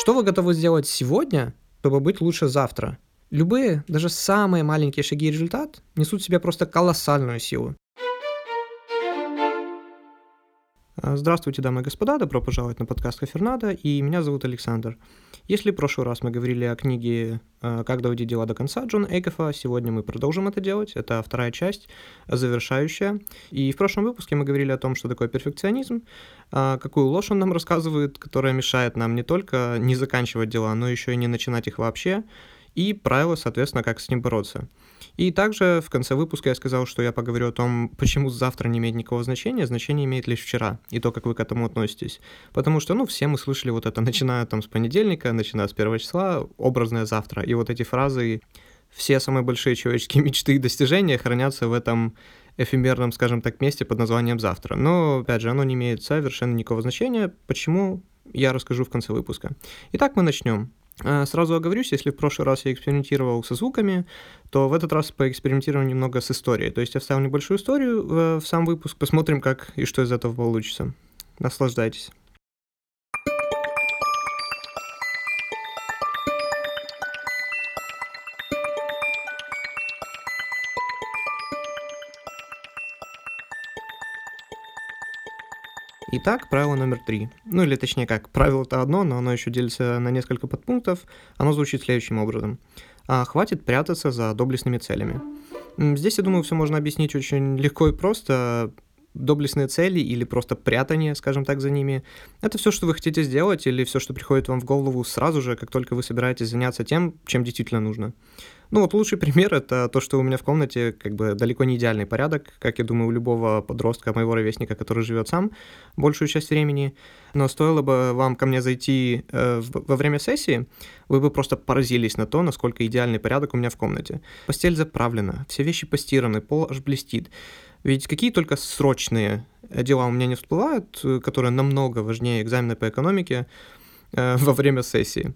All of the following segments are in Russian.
Что вы готовы сделать сегодня, чтобы быть лучше завтра? Любые, даже самые маленькие шаги и результат несут в себе просто колоссальную силу. Здравствуйте, дамы и господа, добро пожаловать на подкаст Хафернада, и меня зовут Александр. Если в прошлый раз мы говорили о книге а, «Как доводить дела до конца» Джона Эйкофа, сегодня мы продолжим это делать, это вторая часть, завершающая. И в прошлом выпуске мы говорили о том, что такое перфекционизм, а, какую ложь он нам рассказывает, которая мешает нам не только не заканчивать дела, но еще и не начинать их вообще, и правила, соответственно, как с ним бороться. И также в конце выпуска я сказал, что я поговорю о том, почему завтра не имеет никакого значения, значение имеет лишь вчера, и то, как вы к этому относитесь. Потому что, ну, все мы слышали вот это, начиная там с понедельника, начиная с первого числа, образное завтра. И вот эти фразы, все самые большие человеческие мечты и достижения хранятся в этом эфемерном, скажем так, месте под названием «завтра». Но, опять же, оно не имеет совершенно никакого значения. Почему? Я расскажу в конце выпуска. Итак, мы начнем. Э, сразу оговорюсь, если в прошлый раз я экспериментировал со звуками, то в этот раз поэкспериментирую немного с историей. То есть я вставил небольшую историю в, в сам выпуск, посмотрим, как и что из этого получится. Наслаждайтесь. Итак, правило номер три. Ну или точнее как, правило-то одно, но оно еще делится на несколько подпунктов. Оно звучит следующим образом. А, хватит прятаться за доблестными целями. Здесь, я думаю, все можно объяснить очень легко и просто доблестные цели или просто прятание, скажем так, за ними. Это все, что вы хотите сделать или все, что приходит вам в голову сразу же, как только вы собираетесь заняться тем, чем действительно нужно. Ну вот лучший пример — это то, что у меня в комнате как бы далеко не идеальный порядок, как я думаю, у любого подростка, моего ровесника, который живет сам большую часть времени. Но стоило бы вам ко мне зайти э, во время сессии, вы бы просто поразились на то, насколько идеальный порядок у меня в комнате. Постель заправлена, все вещи постираны, пол аж блестит. Ведь какие только срочные дела у меня не всплывают, э, которые намного важнее экзамена по экономике э, во время сессии.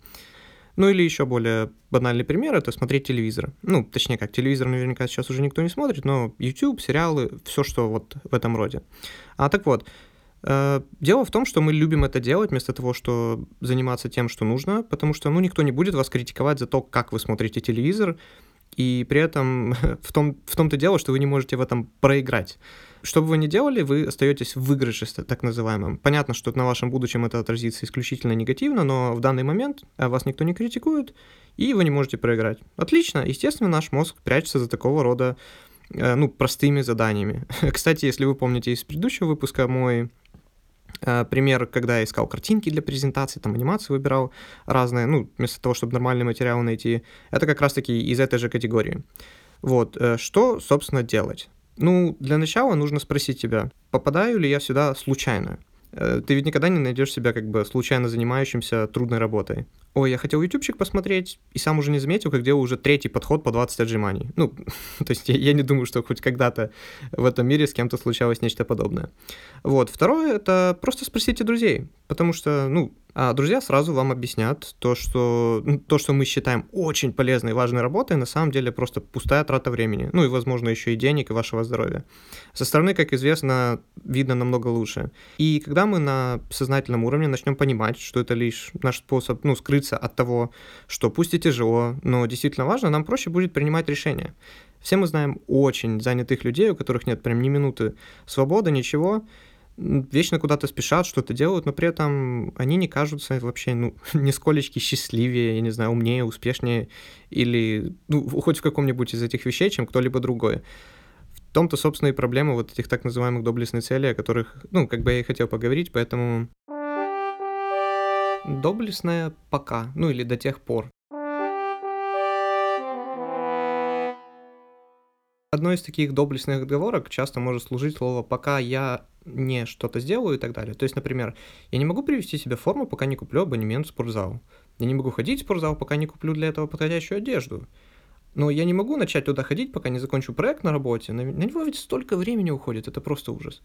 Ну или еще более банальный пример — это смотреть телевизор. Ну, точнее как, телевизор наверняка сейчас уже никто не смотрит, но YouTube, сериалы, все, что вот в этом роде. А так вот, э, Дело в том, что мы любим это делать вместо того, что заниматься тем, что нужно, потому что, ну, никто не будет вас критиковать за то, как вы смотрите телевизор, и при этом в, том, в том-то дело, что вы не можете в этом проиграть. Что бы вы ни делали, вы остаетесь в выигрыше, так называемом. Понятно, что на вашем будущем это отразится исключительно негативно, но в данный момент э, вас никто не критикует, и вы не можете проиграть. Отлично, естественно, наш мозг прячется за такого рода э, ну, простыми заданиями. Кстати, если вы помните из предыдущего выпуска мой э, пример, когда я искал картинки для презентации, там анимации выбирал разные, ну, вместо того, чтобы нормальный материал найти, это как раз-таки из этой же категории. Вот, что, собственно, делать? Ну, для начала нужно спросить тебя, попадаю ли я сюда случайно? Э, ты ведь никогда не найдешь себя как бы случайно занимающимся трудной работой. Ой, я хотел ютубчик посмотреть, и сам уже не заметил, как делал уже третий подход по 20 отжиманий. Ну, то есть я, я не думаю, что хоть когда-то в этом мире с кем-то случалось нечто подобное. Вот. Второе — это просто спросите друзей, потому что, ну, а друзья сразу вам объяснят то, что ну, то, что мы считаем очень полезной и важной работой, на самом деле просто пустая трата времени. Ну и, возможно, еще и денег, и вашего здоровья. Со стороны, как известно, видно намного лучше. И когда мы на сознательном уровне начнем понимать, что это лишь наш способ, ну, скрыться от того, что пусть и тяжело, но действительно важно, нам проще будет принимать решения. Все мы знаем очень занятых людей, у которых нет прям ни минуты свободы, ничего, вечно куда-то спешат, что-то делают, но при этом они не кажутся вообще, ну, нисколечки счастливее, я не знаю, умнее, успешнее или, ну, хоть в каком-нибудь из этих вещей, чем кто-либо другой. В том-то, собственно, и проблема вот этих так называемых доблестных целей, о которых, ну, как бы я и хотел поговорить, поэтому... Доблестная пока, ну или до тех пор. Одной из таких доблестных отговорок часто может служить слово «пока я не что-то сделаю» и так далее. То есть, например, я не могу привести себе форму, пока не куплю абонемент в спортзал. Я не могу ходить в спортзал, пока не куплю для этого подходящую одежду. Но я не могу начать туда ходить, пока не закончу проект на работе. На, него ведь столько времени уходит, это просто ужас.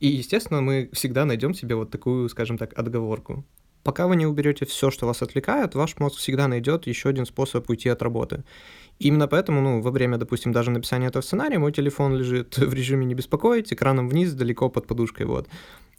И, естественно, мы всегда найдем себе вот такую, скажем так, отговорку. Пока вы не уберете все, что вас отвлекает, ваш мозг всегда найдет еще один способ уйти от работы. Именно поэтому, ну, во время, допустим, даже написания этого сценария мой телефон лежит в режиме не беспокоить, экраном вниз, далеко под подушкой, вот.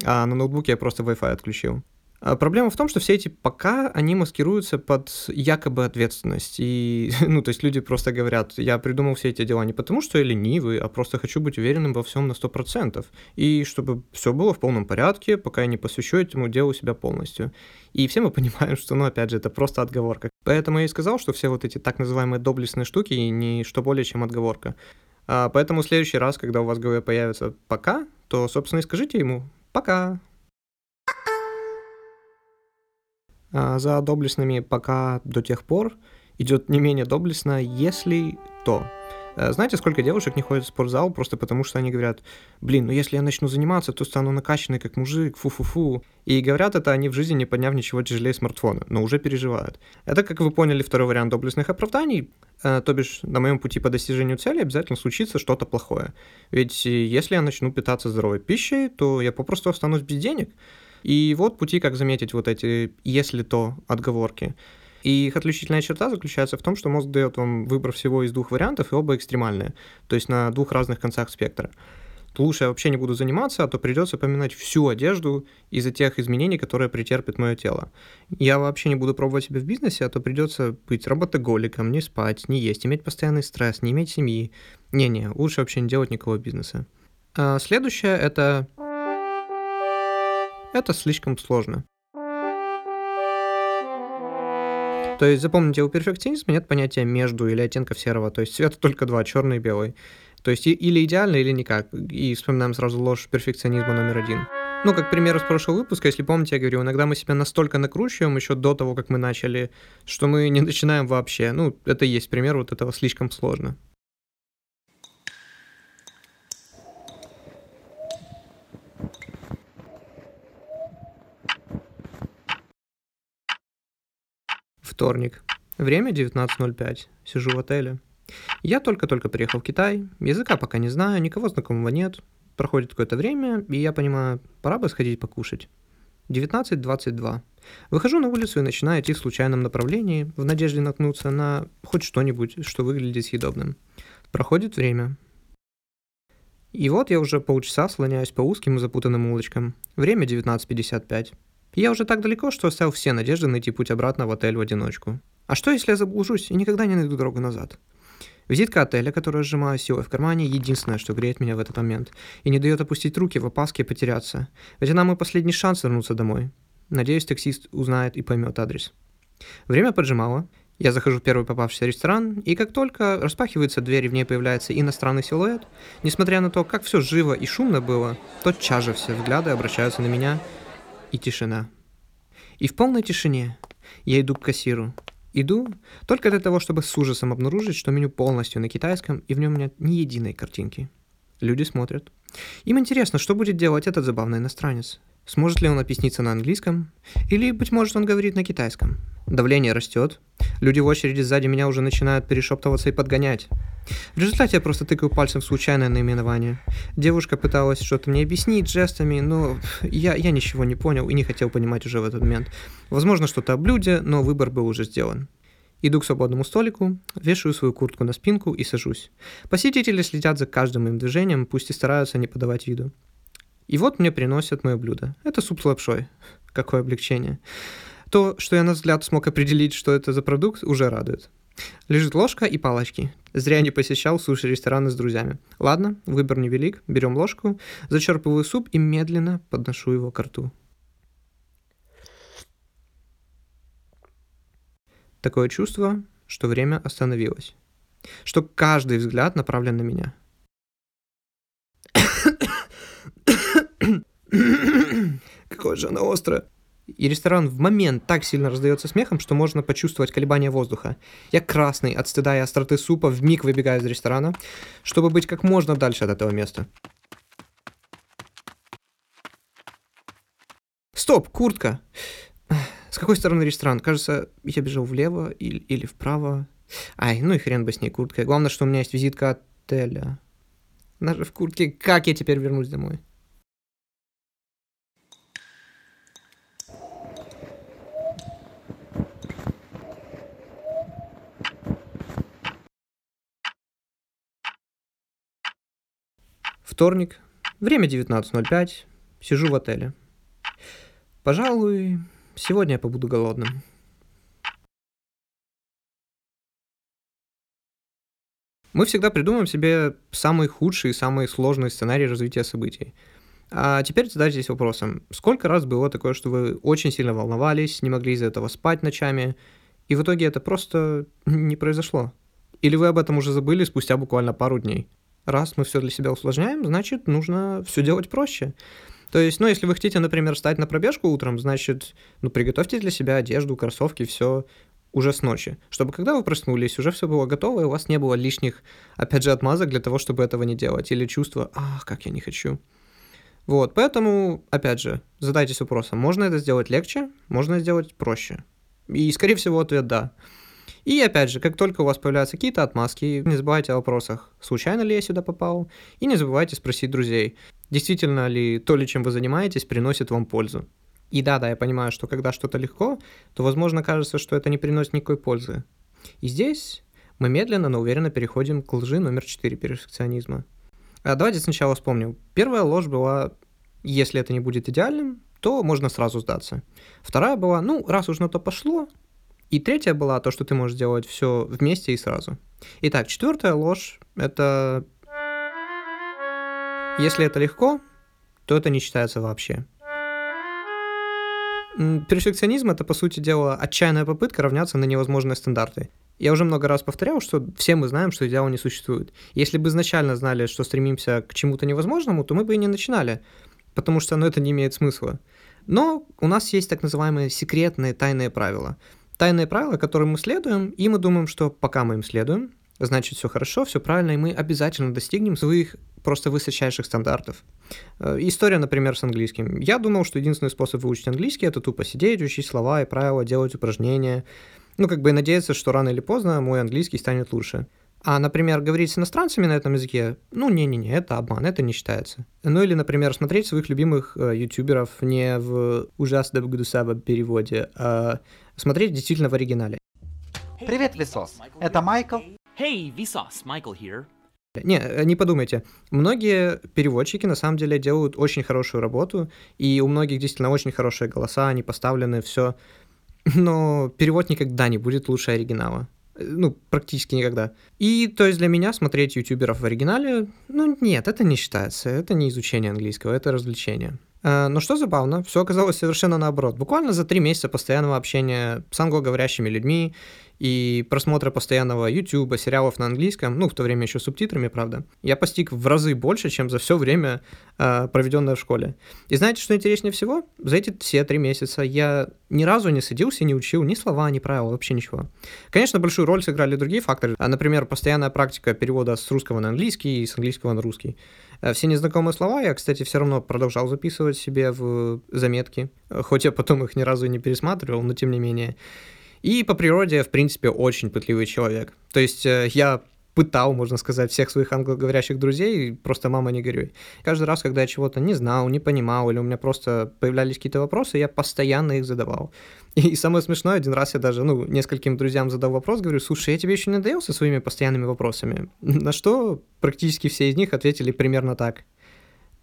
А на ноутбуке я просто Wi-Fi отключил. А проблема в том, что все эти пока, они маскируются под якобы ответственность. И, ну, то есть люди просто говорят, я придумал все эти дела не потому, что я ленивый, а просто хочу быть уверенным во всем на 100%. И чтобы все было в полном порядке, пока я не посвящу этому делу себя полностью. И все мы понимаем, что, ну, опять же, это просто отговорка. Поэтому я и сказал, что все вот эти так называемые доблестные штуки не что более, чем отговорка. А поэтому в следующий раз, когда у вас в голове появится «пока», то, собственно, и скажите ему «пока». За доблестными пока до тех пор идет не менее доблестно, если то. Э, знаете, сколько девушек не ходят в спортзал просто потому, что они говорят, блин, ну если я начну заниматься, то стану накачанной как мужик, фу-фу-фу. И говорят это они в жизни, не подняв ничего тяжелее смартфона, но уже переживают. Это, как вы поняли, второй вариант доблестных оправданий, э, то бишь на моем пути по достижению цели обязательно случится что-то плохое. Ведь если я начну питаться здоровой пищей, то я попросту останусь без денег. И вот пути, как заметить вот эти «если то» отговорки. И их отличительная черта заключается в том, что мозг дает вам выбор всего из двух вариантов, и оба экстремальные, то есть на двух разных концах спектра. Лучше я вообще не буду заниматься, а то придется поминать всю одежду из-за тех изменений, которые претерпит мое тело. Я вообще не буду пробовать себя в бизнесе, а то придется быть работоголиком, не спать, не есть, иметь постоянный стресс, не иметь семьи. Не-не, лучше вообще не делать никакого бизнеса. А следующее — это это слишком сложно. То есть запомните, у перфекционизма нет понятия между или оттенков серого, то есть цвета только два, черный и белый. То есть или идеально, или никак. И вспоминаем сразу ложь перфекционизма номер один. Ну, как пример из прошлого выпуска, если помните, я говорю, иногда мы себя настолько накручиваем еще до того, как мы начали, что мы не начинаем вообще. Ну, это и есть пример вот этого слишком сложно. Вторник. Время 19.05. Сижу в отеле. Я только-только приехал в Китай. Языка пока не знаю, никого знакомого нет. Проходит какое-то время, и я понимаю, пора бы сходить покушать. 19.22. Выхожу на улицу и начинаю идти в случайном направлении, в надежде наткнуться на хоть что-нибудь, что выглядит съедобным. Проходит время. И вот я уже полчаса слоняюсь по узким и запутанным улочкам. Время 19.55. Я уже так далеко, что оставил все надежды найти путь обратно в отель в одиночку. А что, если я заблужусь и никогда не найду дорогу назад? Визитка отеля, которую сжимаю силой в кармане, единственное, что греет меня в этот момент, и не дает опустить руки в опаске и потеряться. Ведь она мой последний шанс вернуться домой. Надеюсь, таксист узнает и поймет адрес. Время поджимало. Я захожу в первый попавшийся ресторан, и как только распахивается дверь и в ней появляется иностранный силуэт, несмотря на то, как все живо и шумно было, тотчас же все взгляды обращаются на меня, и тишина. И в полной тишине я иду к кассиру. Иду только для того, чтобы с ужасом обнаружить, что меню полностью на китайском, и в нем нет ни единой картинки. Люди смотрят. Им интересно, что будет делать этот забавный иностранец. Сможет ли он объясниться на английском? Или, быть может, он говорит на китайском? Давление растет. Люди в очереди сзади меня уже начинают перешептываться и подгонять. В результате я просто тыкаю пальцем в случайное наименование. Девушка пыталась что-то мне объяснить жестами, но я, я ничего не понял и не хотел понимать уже в этот момент. Возможно, что-то о блюде, но выбор был уже сделан. Иду к свободному столику, вешаю свою куртку на спинку и сажусь. Посетители следят за каждым моим движением, пусть и стараются не подавать виду. И вот мне приносят мое блюдо. Это суп с лапшой. Какое облегчение. То, что я на взгляд смог определить, что это за продукт, уже радует. Лежит ложка и палочки. Зря не посещал суши-рестораны с друзьями. Ладно, выбор невелик. Берем ложку, зачерпываю суп и медленно подношу его к рту. Такое чувство, что время остановилось. Что каждый взгляд направлен на меня. Какое же оно острое. И ресторан в момент так сильно раздается смехом, что можно почувствовать колебания воздуха. Я красный от стыда и остроты супа в миг выбегаю из ресторана, чтобы быть как можно дальше от этого места. Стоп, куртка! С какой стороны ресторан? Кажется, я бежал влево или, или вправо. Ай, ну и хрен бы с ней курткой. Главное, что у меня есть визитка отеля. Даже в куртке. Как я теперь вернусь домой? Вторник, время 19.05, сижу в отеле. Пожалуй, сегодня я побуду голодным. Мы всегда придумываем себе самый худший и самый сложный сценарий развития событий. А теперь задайтесь вопросом, сколько раз было такое, что вы очень сильно волновались, не могли из-за этого спать ночами, и в итоге это просто не произошло? Или вы об этом уже забыли спустя буквально пару дней? Раз мы все для себя усложняем, значит, нужно все делать проще. То есть, ну, если вы хотите, например, встать на пробежку утром, значит, ну, приготовьте для себя одежду, кроссовки, все уже с ночи, чтобы когда вы проснулись, уже все было готово, и у вас не было лишних, опять же, отмазок для того, чтобы этого не делать, или чувства, ах, как я не хочу. Вот, поэтому, опять же, задайтесь вопросом, можно это сделать легче, можно сделать проще. И, скорее всего, ответ «да». И опять же, как только у вас появляются какие-то отмазки, не забывайте о вопросах, случайно ли я сюда попал, и не забывайте спросить друзей, действительно ли то, ли чем вы занимаетесь, приносит вам пользу. И да, да, я понимаю, что когда что-то легко, то, возможно, кажется, что это не приносит никакой пользы. И здесь мы медленно, но уверенно переходим к лжи номер 4 перфекционизма. А давайте сначала вспомним. Первая ложь была, если это не будет идеальным, то можно сразу сдаться. Вторая была, ну, раз уж на то пошло. И третья была то, что ты можешь делать все вместе и сразу. Итак, четвертая ложь — это... Если это легко, то это не считается вообще. Перфекционизм — это, по сути дела, отчаянная попытка равняться на невозможные стандарты. Я уже много раз повторял, что все мы знаем, что идеала не существует. Если бы изначально знали, что стремимся к чему-то невозможному, то мы бы и не начинали, потому что ну, это не имеет смысла. Но у нас есть так называемые секретные тайные правила. Тайные правила, которым мы следуем, и мы думаем, что пока мы им следуем, значит все хорошо, все правильно, и мы обязательно достигнем своих просто высочайших стандартов. Э, история, например, с английским. Я думал, что единственный способ выучить английский — это тупо сидеть, учить слова и правила, делать упражнения. Ну, как бы и надеяться, что рано или поздно мой английский станет лучше. А, например, говорить с иностранцами на этом языке, ну, не-не-не, это обман, это не считается. Ну, или, например, смотреть своих любимых э, ютуберов не в ужасно гдусаво переводе, а смотреть действительно в оригинале. Привет, Висос. Это Майкл. Hey, Vsauce, Michael here. Не, э, не подумайте. Многие переводчики на самом деле делают очень хорошую работу, и у многих действительно очень хорошие голоса, они поставлены, все. Но перевод никогда не будет лучше оригинала. Ну, практически никогда. И, то есть, для меня смотреть ютуберов в оригинале, ну, нет, это не считается. Это не изучение английского, это развлечение. Э, но что забавно, все оказалось совершенно наоборот. Буквально за три месяца постоянного общения с англоговорящими людьми и просмотра постоянного YouTube, сериалов на английском, ну, в то время еще субтитрами, правда, я постиг в разы больше, чем за все время, э, проведенное в школе. И знаете, что интереснее всего? За эти все три месяца я ни разу не садился и не учил ни слова, ни правила, вообще ничего. Конечно, большую роль сыграли другие факторы, а, например, постоянная практика перевода с русского на английский и с английского на русский. Э, все незнакомые слова я, кстати, все равно продолжал записывать себе в заметки, хоть я потом их ни разу не пересматривал, но тем не менее. И по природе, в принципе, очень пытливый человек. То есть э, я пытал, можно сказать, всех своих англоговорящих друзей, просто мама не горюй. Каждый раз, когда я чего-то не знал, не понимал, или у меня просто появлялись какие-то вопросы, я постоянно их задавал. И самое смешное, один раз я даже, ну, нескольким друзьям задал вопрос, говорю, слушай, я тебе еще не надоел со своими постоянными вопросами? На что практически все из них ответили примерно так.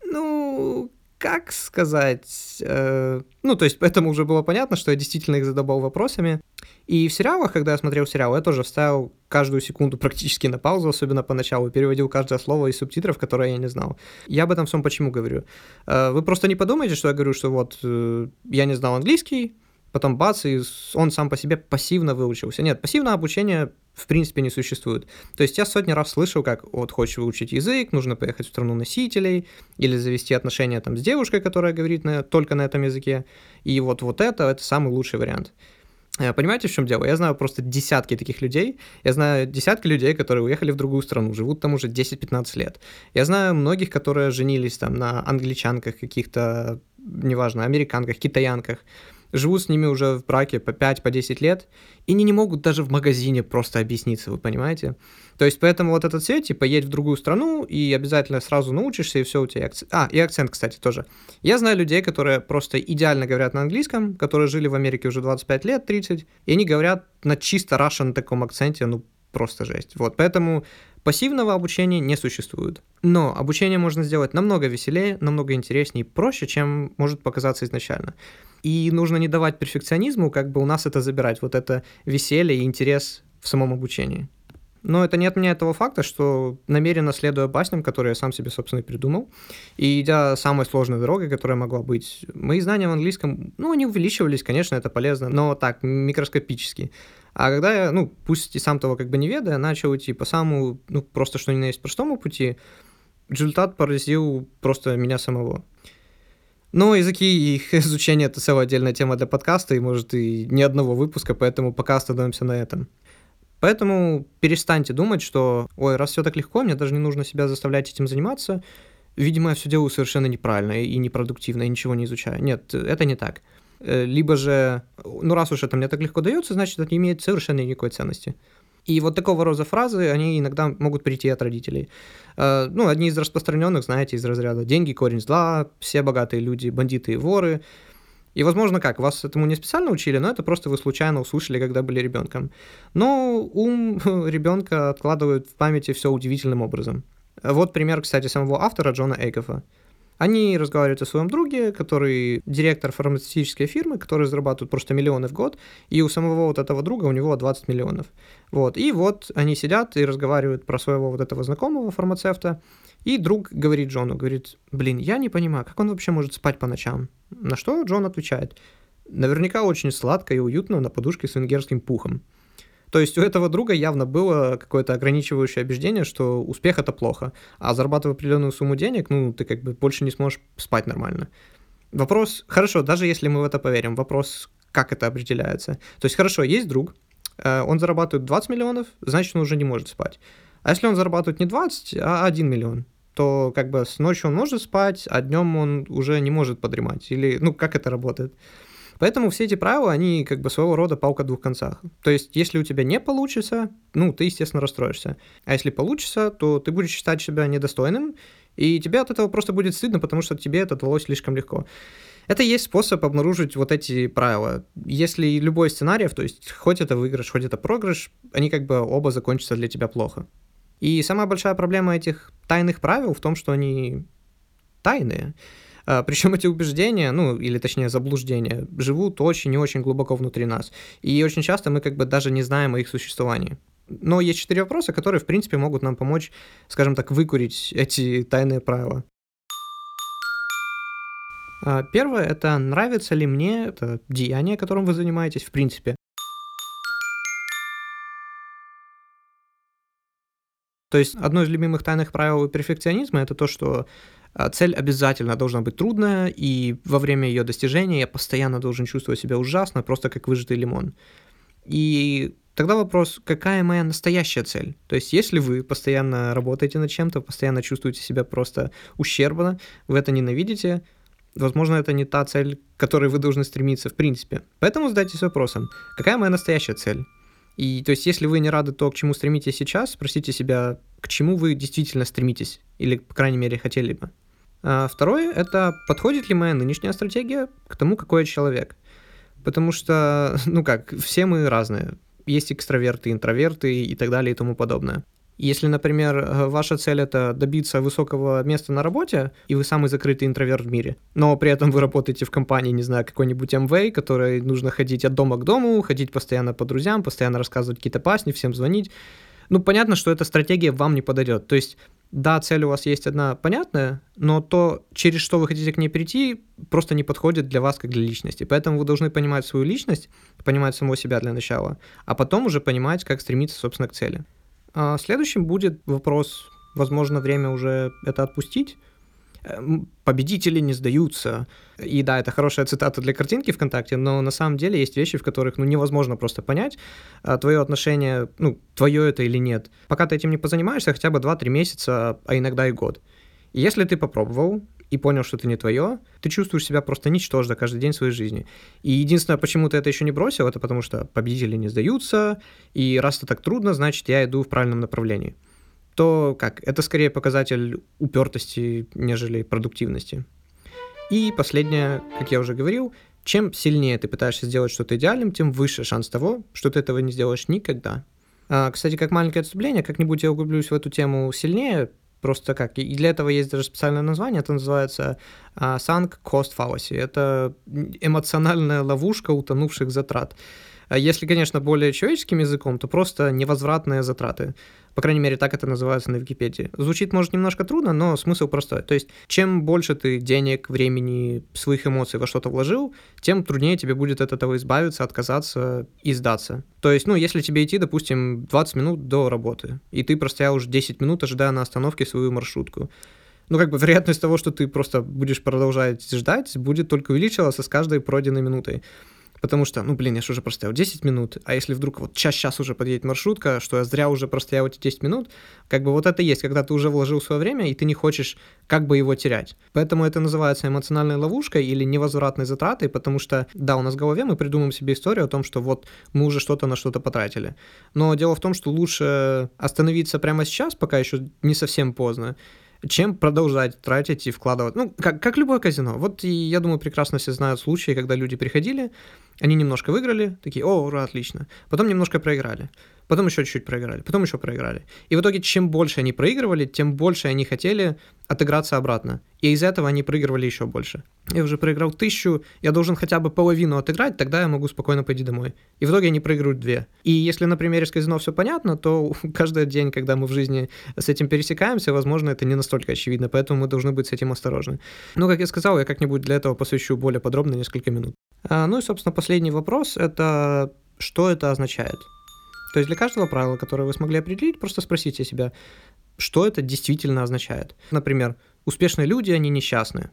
Ну, как сказать, э, ну, то есть, поэтому уже было понятно, что я действительно их задобал вопросами. И в сериалах, когда я смотрел сериал, я тоже вставил каждую секунду практически на паузу, особенно поначалу, переводил каждое слово из субтитров, которые я не знал. Я об этом всем почему говорю. Э, вы просто не подумайте, что я говорю, что вот э, я не знал английский, потом бац, и он сам по себе пассивно выучился. Нет, пассивное обучение в принципе не существует. То есть я сотни раз слышал, как вот хочешь выучить язык, нужно поехать в страну носителей, или завести отношения там с девушкой, которая говорит на, только на этом языке, и вот, вот это, это самый лучший вариант. Э, понимаете, в чем дело? Я знаю просто десятки таких людей. Я знаю десятки людей, которые уехали в другую страну, живут там уже 10-15 лет. Я знаю многих, которые женились там на англичанках каких-то, неважно, американках, китаянках живут с ними уже в браке по 5, по 10 лет, и они не могут даже в магазине просто объясниться, вы понимаете? То есть поэтому вот этот цвет, типа, едь в другую страну, и обязательно сразу научишься, и все у тебя акцент. А, и акцент, кстати, тоже. Я знаю людей, которые просто идеально говорят на английском, которые жили в Америке уже 25 лет, 30, и они говорят на чисто Russian таком акценте, ну, просто жесть. Вот, поэтому пассивного обучения не существует. Но обучение можно сделать намного веселее, намного интереснее и проще, чем может показаться изначально. И нужно не давать перфекционизму как бы у нас это забирать, вот это веселье и интерес в самом обучении. Но это не отменяет того факта, что намеренно следуя басням, которые я сам себе, собственно, придумал, и идя самой сложной дорогой, которая могла быть, мои знания в английском, ну, они увеличивались, конечно, это полезно, но так, микроскопически. А когда я, ну, пусть и сам того как бы не ведая, начал идти по самому, ну, просто что ни на есть простому пути, результат поразил просто меня самого. Но языки и их изучение — это целая отдельная тема для подкаста, и, может, и ни одного выпуска, поэтому пока остановимся на этом. Поэтому перестаньте думать, что, ой, раз все так легко, мне даже не нужно себя заставлять этим заниматься, видимо, я все делаю совершенно неправильно и непродуктивно, и ничего не изучаю. Нет, это не так. Э, либо же, ну раз уж это мне так легко дается, значит, это не имеет совершенно никакой ценности. И вот такого рода фразы, они иногда могут прийти от родителей. Э, ну, одни из распространенных, знаете, из разряда «деньги – корень зла», «все богатые люди – бандиты и воры», и, возможно, как, вас этому не специально учили, но это просто вы случайно услышали, когда были ребенком. Но ум ребенка откладывает в памяти все удивительным образом. Вот пример, кстати, самого автора Джона Эйкофа. Они разговаривают о своем друге, который директор фармацевтической фирмы, который зарабатывает просто миллионы в год, и у самого вот этого друга у него 20 миллионов. Вот. И вот они сидят и разговаривают про своего вот этого знакомого фармацевта, и друг говорит Джону, говорит, блин, я не понимаю, как он вообще может спать по ночам? На что Джон отвечает, наверняка очень сладко и уютно на подушке с венгерским пухом. То есть у этого друга явно было какое-то ограничивающее убеждение, что успех это плохо, а зарабатывая определенную сумму денег, ну, ты как бы больше не сможешь спать нормально. Вопрос, хорошо, даже если мы в это поверим, вопрос, как это определяется. То есть, хорошо, есть друг, э, он зарабатывает 20 миллионов, значит, он уже не может спать. А если он зарабатывает не 20, а 1 миллион, то как бы с ночью он может спать, а днем он уже не может подремать. Или, ну, как это работает? Поэтому все эти правила, они как бы своего рода палка в двух концах. То есть, если у тебя не получится, ну, ты, естественно, расстроишься. А если получится, то ты будешь считать себя недостойным, и тебе от этого просто будет стыдно, потому что тебе это удалось слишком легко. Это есть способ обнаружить вот эти правила. Если любой сценарий, то есть хоть это выигрыш, хоть это проигрыш, они как бы оба закончатся для тебя плохо. И самая большая проблема этих тайных правил в том, что они тайные. А, Причем эти убеждения, ну, или точнее заблуждения, живут очень и очень глубоко внутри нас. И очень часто мы как бы даже не знаем о их существовании. Но есть четыре вопроса, которые, в принципе, могут нам помочь, скажем так, выкурить эти тайные правила. А, первое – это нравится ли мне это деяние, которым вы занимаетесь, в принципе. То есть одно из любимых тайных правил перфекционизма это то, что цель обязательно должна быть трудная, и во время ее достижения я постоянно должен чувствовать себя ужасно, просто как выжатый лимон. И тогда вопрос, какая моя настоящая цель? То есть, если вы постоянно работаете над чем-то, постоянно чувствуете себя просто ущербно, вы это ненавидите, возможно, это не та цель, к которой вы должны стремиться в принципе. Поэтому задайтесь вопросом, какая моя настоящая цель? И то есть, если вы не рады то, к чему стремитесь сейчас, спросите себя, к чему вы действительно стремитесь, или, по крайней мере, хотели бы. А второе — это подходит ли моя нынешняя стратегия к тому, какой я человек. Потому что, ну как, все мы разные. Есть экстраверты, интроверты и так далее и тому подобное. Если, например, э, ваша цель это добиться высокого места на работе, и вы самый закрытый интроверт в мире, но при этом вы работаете в компании, не знаю, какой-нибудь MV, которой нужно ходить от дома к дому, ходить постоянно по друзьям, постоянно рассказывать какие-то пасни, всем звонить, ну, понятно, что эта стратегия вам не подойдет. То есть, да, цель у вас есть одна понятная, но то, через что вы хотите к ней прийти, просто не подходит для вас как для личности. Поэтому вы должны понимать свою личность, понимать самого себя для начала, а потом уже понимать, как стремиться, собственно, к цели. А следующим будет вопрос, возможно, время уже это отпустить. Эм, победители не сдаются. И да, это хорошая цитата для картинки ВКонтакте, но на самом деле есть вещи, в которых ну, невозможно просто понять, а, твое отношение, ну, твое это или нет. Пока ты этим не позанимаешься, хотя бы 2-3 месяца, а иногда и год. Если ты попробовал, и понял, что это не твое, ты чувствуешь себя просто ничтожно каждый день своей жизни. И единственное, почему ты это еще не бросил, это потому что победители не сдаются, и раз это так трудно, значит, я иду в правильном направлении. То как? Это скорее показатель упертости, нежели продуктивности. И последнее, как я уже говорил, чем сильнее ты пытаешься сделать что-то идеальным, тем выше шанс того, что ты этого не сделаешь никогда. А, кстати, как маленькое отступление, как-нибудь я углублюсь в эту тему сильнее, Просто как? И для этого есть даже специальное название, это называется uh, sunk cost fallacy. Это эмоциональная ловушка утонувших затрат. А если, конечно, более человеческим языком, то просто невозвратные затраты. По крайней мере, так это называется на Википедии. Звучит, может, немножко трудно, но смысл простой. То есть, чем больше ты денег, времени, своих эмоций во что-то вложил, тем труднее тебе будет от этого избавиться, отказаться и сдаться. То есть, ну, если тебе идти, допустим, 20 минут до работы, и ты простоял уже 10 минут, ожидая на остановке свою маршрутку, ну, как бы вероятность того, что ты просто будешь продолжать ждать, будет только увеличиваться с каждой пройденной минутой. Потому что, ну, блин, я же уже простоял 10 минут, а если вдруг вот час-час уже подъедет маршрутка, что я зря уже простоял эти 10 минут, как бы вот это есть, когда ты уже вложил свое время, и ты не хочешь как бы его терять. Поэтому это называется эмоциональной ловушкой или невозвратной затратой, потому что, да, у нас в голове мы придумаем себе историю о том, что вот мы уже что-то на что-то потратили. Но дело в том, что лучше остановиться прямо сейчас, пока еще не совсем поздно, чем продолжать тратить и вкладывать. Ну, как, как любое казино. Вот я думаю, прекрасно все знают случаи, когда люди приходили, они немножко выиграли, такие, о, ура, отлично. Потом немножко проиграли. Потом еще чуть-чуть проиграли, потом еще проиграли. И в итоге, чем больше они проигрывали, тем больше они хотели отыграться обратно. И из этого они проигрывали еще больше. Я уже проиграл тысячу, я должен хотя бы половину отыграть, тогда я могу спокойно пойти домой. И в итоге они проигрывают две. И если на примере с казино все понятно, то каждый день, когда мы в жизни с этим пересекаемся, возможно, это не настолько очевидно, поэтому мы должны быть с этим осторожны. Ну, как я сказал, я как-нибудь для этого посвящу более подробно несколько минут. А, ну и, собственно, последний вопрос — это что это означает? То есть для каждого правила, которое вы смогли определить, просто спросите себя, что это действительно означает. Например, успешные люди, они несчастные.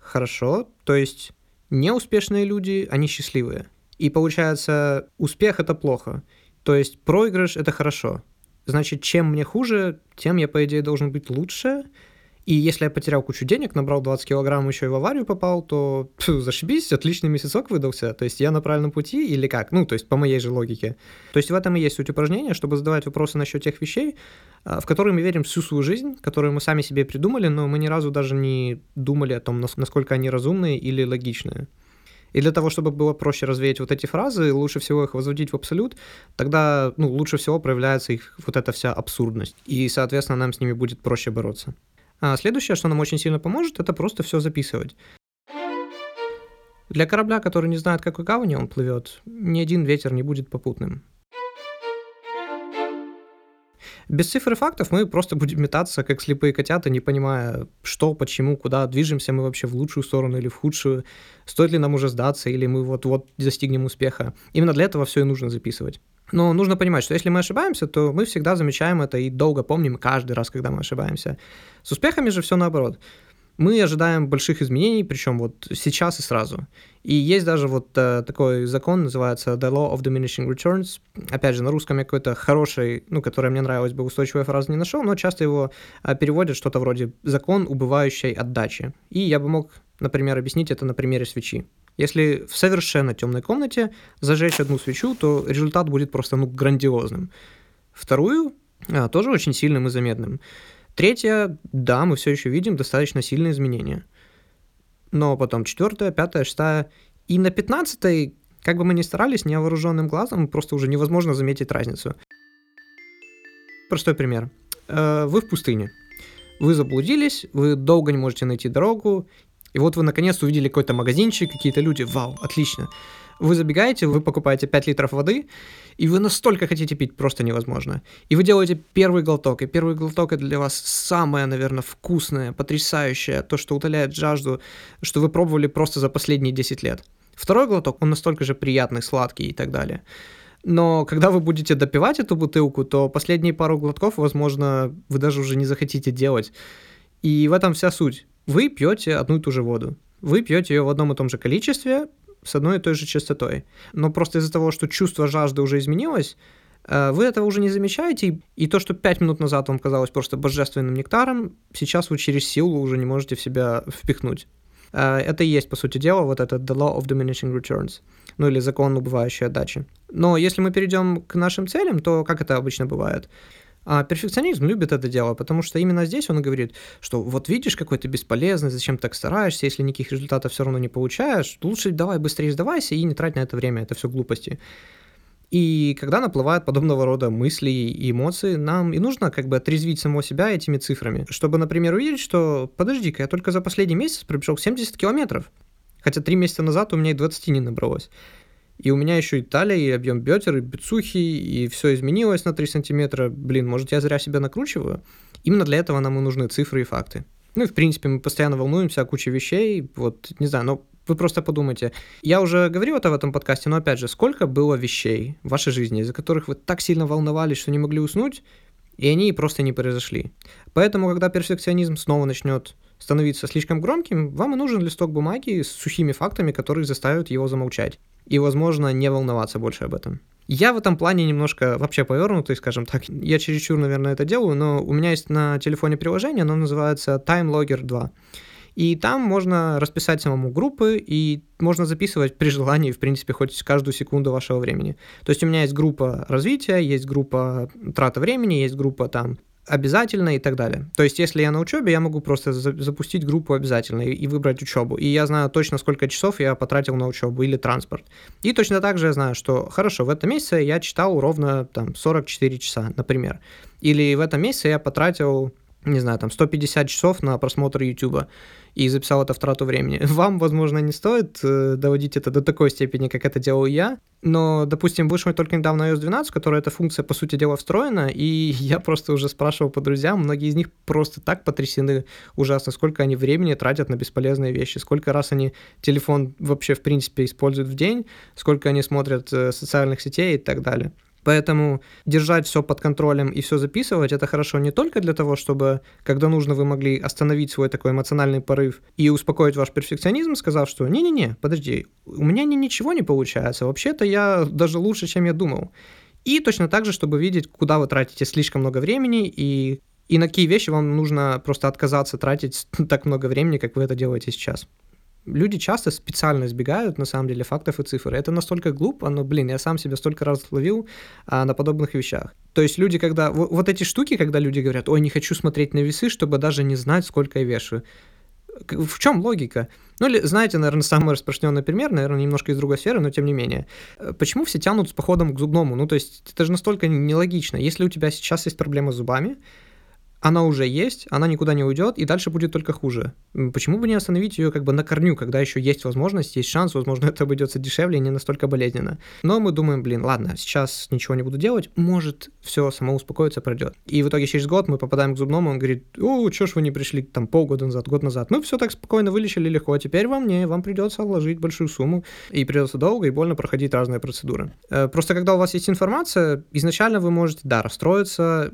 Хорошо, то есть неуспешные люди, они счастливые. И получается, успех это плохо. То есть проигрыш это хорошо. Значит, чем мне хуже, тем я, по идее, должен быть лучше, и если я потерял кучу денег, набрал 20 килограмм, еще и в аварию попал, то пфу, зашибись, отличный месяцок выдался. То есть я на правильном пути или как? Ну, то есть по моей же логике. То есть в этом и есть суть упражнения, чтобы задавать вопросы насчет тех вещей, а, в которые мы верим всю свою жизнь, которые мы сами себе придумали, но мы ни разу даже не думали о том, насколько они разумные или логичные. И для того, чтобы было проще развеять вот эти фразы, лучше всего их возводить в абсолют, тогда ну, лучше всего проявляется их вот эта вся абсурдность. И, соответственно, нам с ними будет проще бороться. А следующее, что нам очень сильно поможет, это просто все записывать. Для корабля, который не знает, какой гавани он плывет, ни один ветер не будет попутным. Без цифр и фактов мы просто будем метаться, как слепые котята, не понимая, что, почему, куда, движемся мы вообще в лучшую сторону или в худшую, стоит ли нам уже сдаться, или мы вот-вот достигнем успеха. Именно для этого все и нужно записывать. Но нужно понимать, что если мы ошибаемся, то мы всегда замечаем это и долго помним каждый раз, когда мы ошибаемся. С успехами же все наоборот. Мы ожидаем больших изменений, причем вот сейчас и сразу. И есть даже вот э, такой закон, называется The Law of Diminishing Returns. Опять же, на русском я какой-то хороший, ну, который мне нравилось бы, устойчивая фраза не нашел, но часто его э, переводят что-то вроде «закон убывающей отдачи». И я бы мог, например, объяснить это на примере свечи. Если в совершенно темной комнате зажечь одну свечу, то результат будет просто ну, грандиозным. Вторую а, тоже очень сильным и заметным. Третья, да, мы все еще видим достаточно сильные изменения. Но потом четвертая, пятая, шестая. И на пятнадцатой, как бы мы ни старались, невооруженным глазом просто уже невозможно заметить разницу. Простой пример. Э, вы в пустыне. Вы заблудились, вы долго не можете найти дорогу, и вот вы наконец увидели какой-то магазинчик, какие-то люди, вау, отлично. Вы забегаете, вы покупаете 5 литров воды, и вы настолько хотите пить, просто невозможно. И вы делаете первый глоток, и первый глоток это для вас самое, наверное, вкусное, потрясающее, то, что утоляет жажду, что вы пробовали просто за последние 10 лет. Второй глоток, он настолько же приятный, сладкий и так далее. Но когда вы будете допивать эту бутылку, то последние пару глотков, возможно, вы даже уже не захотите делать. И в этом вся суть вы пьете одну и ту же воду. Вы пьете ее в одном и том же количестве, с одной и той же частотой. Но просто из-за того, что чувство жажды уже изменилось, э, вы этого уже не замечаете, и то, что пять минут назад вам казалось просто божественным нектаром, сейчас вы через силу уже не можете в себя впихнуть. Э, это и есть, по сути дела, вот этот the law of diminishing returns, ну или закон убывающей отдачи. Но если мы перейдем к нашим целям, то как это обычно бывает? А перфекционизм любит это дело, потому что именно здесь он говорит, что вот видишь, какой ты бесполезный, зачем так стараешься, если никаких результатов все равно не получаешь, лучше давай быстрее сдавайся и не трать на это время, это все глупости. И когда наплывают подобного рода мысли и эмоции, нам и нужно как бы отрезвить самого себя этими цифрами, чтобы, например, увидеть, что подожди-ка, я только за последний месяц пробежал 70 километров, хотя три месяца назад у меня и 20 не набралось. И у меня еще и талия, и объем бедер, и бицухи, и все изменилось на 3 сантиметра. Блин, может, я зря себя накручиваю? Именно для этого нам и нужны цифры и факты. Ну и, в принципе, мы постоянно волнуемся о куче вещей. Вот, не знаю, но вы просто подумайте. Я уже говорил это в этом подкасте, но опять же, сколько было вещей в вашей жизни, из-за которых вы так сильно волновались, что не могли уснуть, и они просто не произошли. Поэтому, когда перфекционизм снова начнет становиться слишком громким, вам и нужен листок бумаги с сухими фактами, которые заставят его замолчать. И, возможно, не волноваться больше об этом. Я в этом плане немножко вообще повернутый, скажем так. Я чересчур, наверное, это делаю, но у меня есть на телефоне приложение, оно называется Time Logger 2. И там можно расписать самому группы, и можно записывать при желании, в принципе, хоть каждую секунду вашего времени. То есть у меня есть группа развития, есть группа трата времени, есть группа там обязательно и так далее. То есть, если я на учебе, я могу просто за- запустить группу обязательно и, и выбрать учебу. И я знаю точно, сколько часов я потратил на учебу или транспорт. И точно так же я знаю, что хорошо, в этом месяце я читал ровно там 44 часа, например. Или в этом месяце я потратил не знаю, там 150 часов на просмотр YouTube и записал это в трату времени. Вам, возможно, не стоит э, доводить это до такой степени, как это делал я, но, допустим, вышел только недавно iOS 12, в которой эта функция, по сути дела, встроена, и я просто уже спрашивал по друзьям, многие из них просто так потрясены ужасно, сколько они времени тратят на бесполезные вещи, сколько раз они телефон вообще, в принципе, используют в день, сколько они смотрят э, социальных сетей и так далее. Поэтому держать все под контролем и все записывать, это хорошо не только для того, чтобы, когда нужно, вы могли остановить свой такой эмоциональный порыв и успокоить ваш перфекционизм, сказав, что не-не-не, подожди, у меня ни, ничего не получается, вообще-то я даже лучше, чем я думал. И точно так же, чтобы видеть, куда вы тратите слишком много времени и, и на какие вещи вам нужно просто отказаться тратить так много времени, как вы это делаете сейчас люди часто специально избегают, на самом деле, фактов и цифр. Это настолько глупо, но, блин, я сам себя столько раз ловил а, на подобных вещах. То есть люди, когда... Вот, вот эти штуки, когда люди говорят, ой, не хочу смотреть на весы, чтобы даже не знать, сколько я вешаю. В чем логика? Ну, или, знаете, наверное, самый распространенный пример, наверное, немножко из другой сферы, но тем не менее. Почему все тянут с походом к зубному? Ну, то есть, это же настолько нелогично. Если у тебя сейчас есть проблема с зубами, она уже есть, она никуда не уйдет, и дальше будет только хуже. Почему бы не остановить ее как бы на корню, когда еще есть возможность, есть шанс, возможно, это обойдется дешевле и не настолько болезненно. Но мы думаем, блин, ладно, сейчас ничего не буду делать, может, все само успокоится, пройдет. И в итоге через год мы попадаем к зубному, он говорит, о, что ж вы не пришли там полгода назад, год назад. Мы все так спокойно вылечили легко, а теперь вам не, вам придется вложить большую сумму, и придется долго и больно проходить разные процедуры. Э, просто когда у вас есть информация, изначально вы можете, да, расстроиться,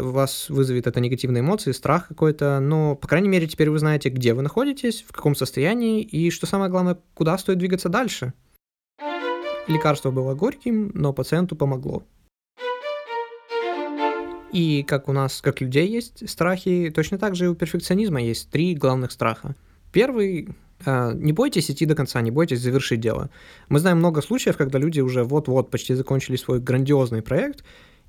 у вас вызовет это негативные эмоции, страх какой-то, но, по крайней мере, теперь вы знаете, где вы находитесь, в каком состоянии и, что самое главное, куда стоит двигаться дальше. Лекарство было горьким, но пациенту помогло. И как у нас, как людей есть страхи, точно так же и у перфекционизма есть три главных страха. Первый э, не бойтесь идти до конца, не бойтесь завершить дело. Мы знаем много случаев, когда люди уже вот-вот почти закончили свой грандиозный проект,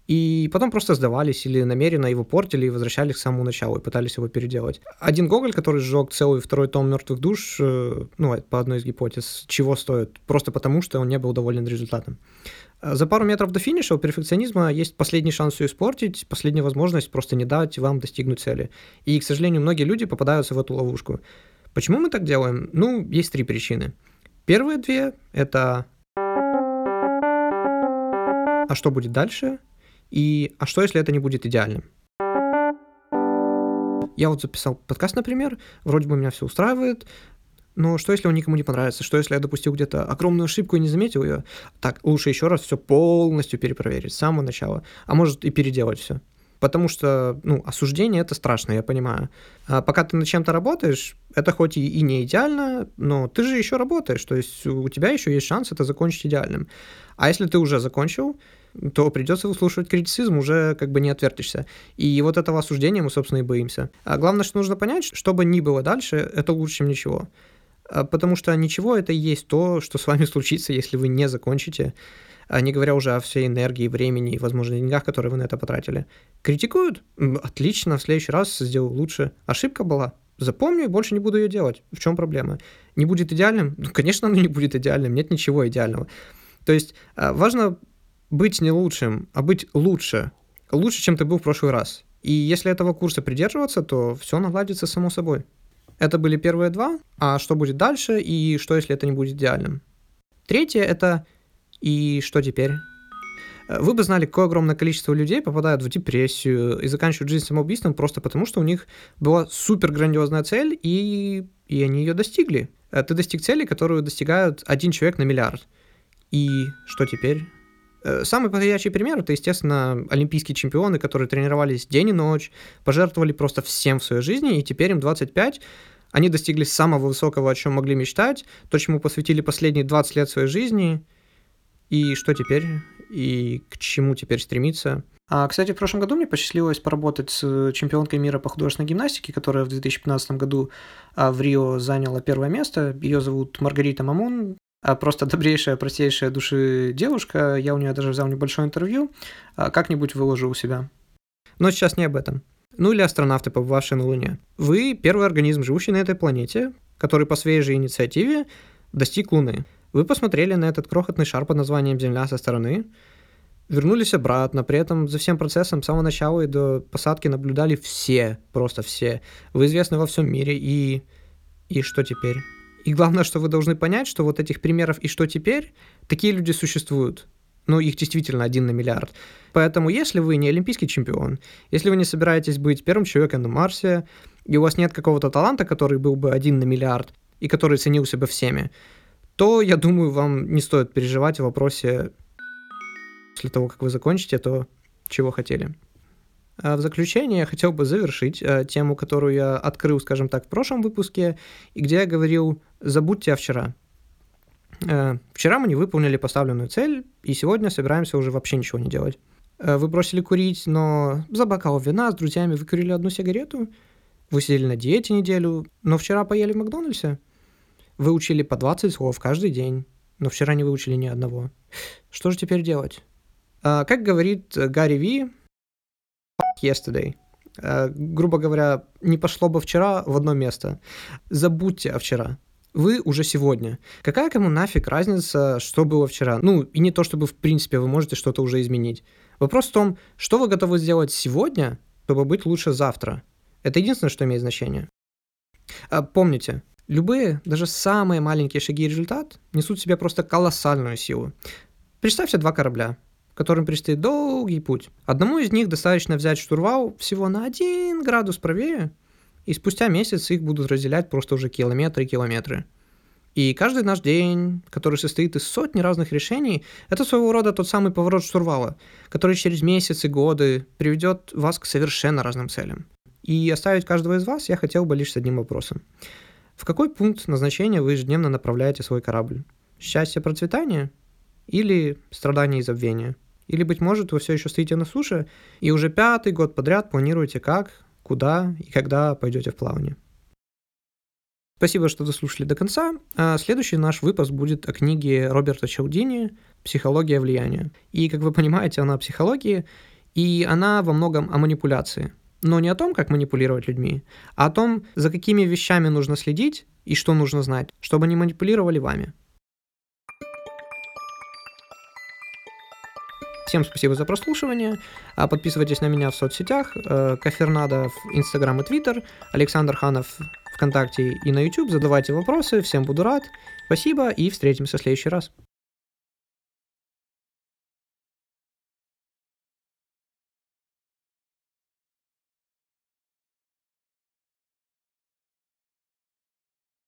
и потом просто сдавались или намеренно его портили и возвращались к самому началу и пытались его переделать. Один Гоголь, который сжег целый второй том «Мертвых душ», э, ну, по одной из гипотез, чего стоит? Просто потому, что он не был доволен результатом. За пару метров до финиша у перфекционизма есть последний шанс все испортить, последняя возможность просто не дать вам достигнуть цели. И, к сожалению, многие люди попадаются в эту ловушку. Почему мы так делаем? Ну, есть три причины. Первые две — это «А что будет дальше?» И а что, если это не будет идеальным? Я вот записал подкаст, например, вроде бы меня все устраивает, но что, если он никому не понравится? Что, если я допустил где-то огромную ошибку и не заметил ее? Так, лучше еще раз все полностью перепроверить с самого начала, а может и переделать все. Потому что, ну, осуждение это страшно, я понимаю. А пока ты над чем-то работаешь, это хоть и, и не идеально, но ты же еще работаешь, то есть у тебя еще есть шанс это закончить идеальным. А если ты уже закончил, то придется выслушивать критицизм, уже как бы не отвертишься. И вот этого осуждения мы, собственно, и боимся. А главное, что нужно понять, что бы ни было дальше, это лучше, чем ничего. А потому что ничего это и есть то, что с вами случится, если вы не закончите, а не говоря уже о всей энергии, времени и, возможно, деньгах, которые вы на это потратили. Критикуют? Отлично, в следующий раз сделаю лучше. Ошибка была? Запомню и больше не буду ее делать. В чем проблема? Не будет идеальным? Ну, конечно, оно не будет идеальным, нет ничего идеального. То есть а, важно быть не лучшим, а быть лучше. Лучше, чем ты был в прошлый раз. И если этого курса придерживаться, то все наладится само собой. Это были первые два. А что будет дальше и что, если это не будет идеальным? Третье — это «и что теперь?» Вы бы знали, какое огромное количество людей попадают в депрессию и заканчивают жизнь самоубийством просто потому, что у них была супер грандиозная цель, и, и они ее достигли. Ты достиг цели, которую достигают один человек на миллиард. И что теперь? Э, самый подходящий пример это, естественно, олимпийские чемпионы, которые тренировались день и ночь, пожертвовали просто всем в своей жизни, и теперь им 25, они достигли самого высокого, о чем могли мечтать, то, чему посвятили последние 20 лет своей жизни. И что теперь? И к чему теперь стремиться? А, кстати, в прошлом году мне посчастливилось поработать с чемпионкой мира по художественной гимнастике, которая в 2015 году а, в Рио заняла первое место. Ее зовут Маргарита Мамун. А, просто добрейшая, простейшая души девушка. Я у нее даже взял небольшое интервью. А, как-нибудь выложу у себя. Но сейчас не об этом. Ну или астронавты, побывавшие на Луне. Вы первый организм, живущий на этой планете, который по своей же инициативе достиг Луны. Вы посмотрели на этот крохотный шар под названием Земля со стороны, вернулись обратно, при этом за всем процессом с самого начала и до посадки наблюдали все, просто все. Вы известны во всем мире, и... И что теперь? И главное, что вы должны понять, что вот этих примеров «и что теперь?» такие люди существуют. Ну, их действительно один на миллиард. Поэтому, если вы не олимпийский чемпион, если вы не собираетесь быть первым человеком на Марсе, и у вас нет какого-то таланта, который был бы один на миллиард, и который ценился бы всеми, то, я думаю, вам не стоит переживать в вопросе после того, как вы закончите, то чего хотели. А в заключение я хотел бы завершить э, тему, которую я открыл, скажем так, в прошлом выпуске, и где я говорил «забудьте о вчера». Э, вчера мы не выполнили поставленную цель, и сегодня собираемся уже вообще ничего не делать. Вы бросили курить, но за бокал вина с друзьями вы курили одну сигарету, вы сидели на диете неделю, но вчера поели в Макдональдсе. Вы учили по 20 слов каждый день, но вчера не выучили ни одного. Что же теперь делать? А, как говорит Гарри Ви, yesterday. А, грубо говоря, не пошло бы вчера в одно место. Забудьте о вчера. Вы уже сегодня. Какая кому нафиг разница, что было вчера? Ну, и не то, чтобы в принципе вы можете что-то уже изменить. Вопрос в том, что вы готовы сделать сегодня, чтобы быть лучше завтра. Это единственное, что имеет значение. А, помните, любые, даже самые маленькие шаги и результат несут в себе просто колоссальную силу. Представьте два корабля которым предстоит долгий путь. Одному из них достаточно взять штурвал всего на один градус правее, и спустя месяц их будут разделять просто уже километры и километры. И каждый наш день, который состоит из сотни разных решений, это своего рода тот самый поворот штурвала, который через месяцы, годы приведет вас к совершенно разным целям. И оставить каждого из вас я хотел бы лишь с одним вопросом. В какой пункт назначения вы ежедневно направляете свой корабль? Счастье, процветание или страдание и забвение? Или, быть может, вы все еще стоите на суше и уже пятый год подряд планируете, как, куда и когда пойдете в плавание. Спасибо, что дослушали до конца. А следующий наш выпуск будет о книге Роберта Чалдини «Психология влияния». И, как вы понимаете, она о психологии, и она во многом о манипуляции. Но не о том, как манипулировать людьми, а о том, за какими вещами нужно следить и что нужно знать, чтобы они манипулировали вами. Всем спасибо за прослушивание. А подписывайтесь на меня в соцсетях. Э, Кафернадо в Инстаграм и Твиттер. Александр Ханов ВКонтакте и на YouTube. Задавайте вопросы. Всем буду рад. Спасибо и встретимся в следующий раз.